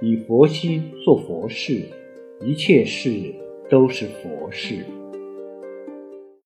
以佛心做佛事一切事都是佛事。